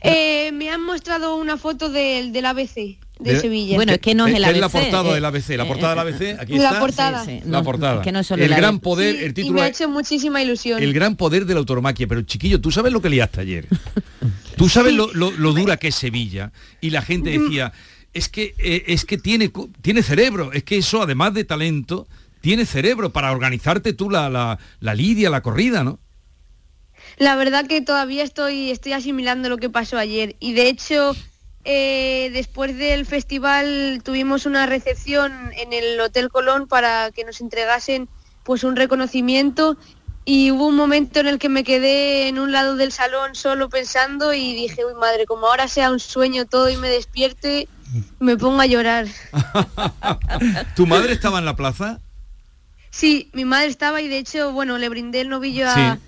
Eh, me han mostrado una foto del, del ABC de, Sevilla. Bueno, es que no es, el ABC. Es la portada del ABC. La portada del ABC, aquí está. La portada. la portada. que no es el, gran poder, el título. Y me ha hecho muchísima ilusión. El gran poder de la autoromaquia. Pero chiquillo, ¿tú sabes lo que liaste ayer? ¿Tú sabes lo, dura que es Sevilla? Y la gente decía, es que, eh, es que tiene, tiene cerebro, es que eso, además de talento, tienes cerebro para organizarte tú la, la, lidia, la corrida, ¿no? La verdad que todavía estoy, estoy asimilando lo que pasó ayer y de hecho eh, después del festival tuvimos una recepción en el Hotel Colón para que nos entregasen pues un reconocimiento y hubo un momento en el que me quedé en un lado del salón solo pensando y dije, uy madre, como ahora sea un sueño todo y me despierte, me pongo a llorar. ¿Tu madre estaba en la plaza? Sí, mi madre estaba y de hecho, bueno, le brindé el novillo a,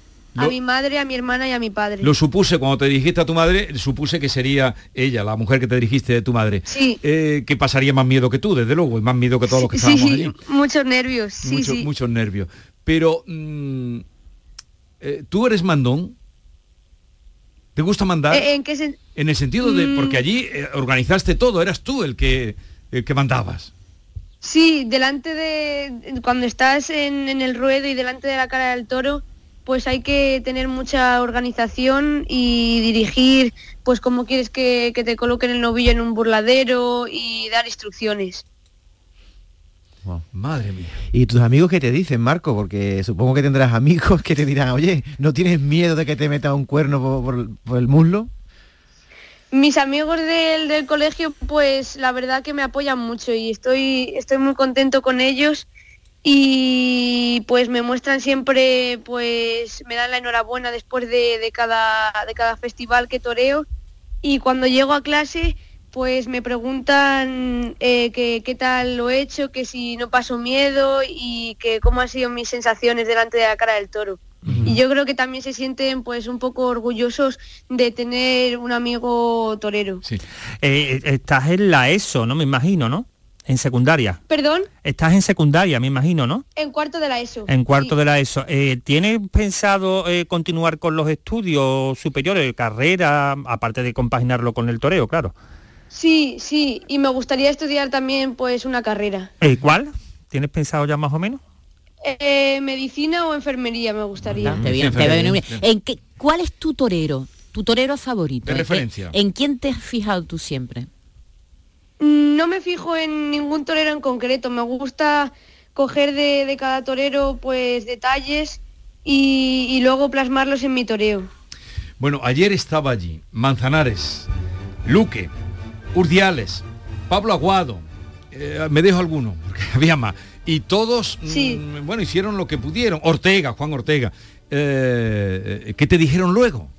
mi madre, a mi hermana y a mi padre. Lo supuse cuando te dirigiste a tu madre, supuse que sería ella, la mujer que te dirigiste de tu madre. Sí. Eh, que pasaría más miedo que tú, desde luego, y más miedo que todos los que estábamos sí, Muchos nervios, sí, sí. Muchos nervios. Pero, mm, eh, ¿tú eres mandón? ¿Te gusta mandar? Eh, ¿En qué En el sentido de, porque mm. allí organizaste todo, eras tú el que, el que mandabas. Sí, delante de, cuando estás en, el ruedo y delante de la cara del toro, pues hay que tener mucha organización y dirigir, pues cómo quieres que, te coloquen el novillo en un burladero y dar instrucciones. Madre mía. ¿Y tus amigos qué te dicen, Marco? Porque supongo que tendrás amigos que te dirán, oye, ¿no tienes miedo de que te meta un cuerno por el muslo? Mis amigos del, colegio, pues la verdad que me apoyan mucho y estoy, estoy muy contento con ellos y pues me muestran siempre, pues me dan la enhorabuena después de, cada, de cada festival que toreo y cuando llego a clase pues me preguntan eh, qué tal lo he hecho, que si no paso miedo y que cómo han sido mis sensaciones delante de la cara del toro. Y yo creo que también se sienten pues un poco orgullosos de tener un amigo torero. Sí. Eh, estás en la ESO, ¿no? Me imagino, ¿no? En secundaria. ¿Perdón? Estás en secundaria, me imagino, ¿no? En cuarto de la ESO. En cuarto de la ESO. Eh, ¿Tienes pensado eh, continuar con los estudios superiores, carrera, aparte de compaginarlo con el toreo, claro? Sí, sí, y me gustaría estudiar también pues una carrera. ¿Cuál? ¿Tienes pensado ya más o menos? Eh, medicina o enfermería me gustaría. ¿En qué, ¿Cuál es tu torero? Tu torero favorito. De referencia. ¿En quién te has fijado tú siempre? No me fijo en ningún torero en concreto. Me gusta coger de, cada torero pues detalles y, luego plasmarlos en mi toreo. Bueno, ayer estaba allí Manzanares, Luque, Urdiales, Pablo Aguado, eh, me dejo alguno, porque había más y todos, mm, bueno, hicieron lo que pudieron. Ortega, Juan Ortega. Eh, eh, ¿Qué te dijeron luego?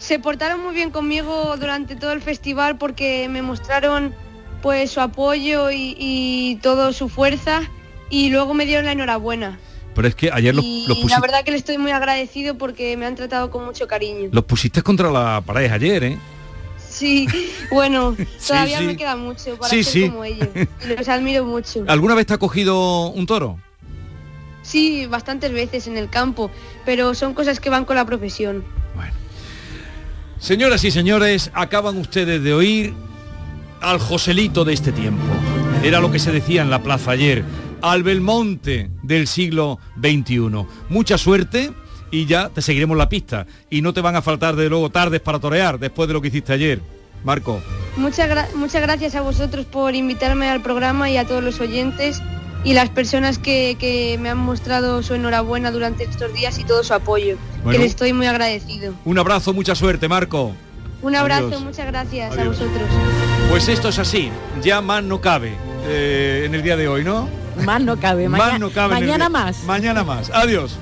Se portaron muy bien conmigo durante todo el festival porque me mostraron pues su apoyo y, toda su fuerza y luego me dieron la enhorabuena. Pero es que ayer los, pusiste... La verdad que le estoy muy agradecido porque me han tratado con mucho cariño. Los pusiste contra la pared ayer, ¿eh? Sí, bueno, todavía me queda mucho para ser como ellos. Los admiro mucho. ¿Alguna vez te ha cogido un toro? Sí, bastantes veces en el campo, pero son cosas que van con la profesión. Señoras y señores, acaban ustedes de oír al Joselito de este tiempo. Era lo que se decía en la plaza ayer, al Belmonte del siglo XXI. Mucha suerte y ya te seguiremos la pista. Y no te van a faltar de luego tardes para torear después de lo que hiciste ayer. Marco. Muchas, muchas gracias a vosotros por invitarme al programa y a todos los oyentes y las personas que, me han mostrado su enhorabuena durante estos días y todo su apoyo. que les estoy muy agradecido. Un abrazo, mucha suerte, Marco. Un abrazo, muchas gracias a vosotros. Pues esto es así, ya más no cabe eh, en el día de hoy, ¿no? Más no cabe, más no cabe mañana más. Mañana más. Adiós.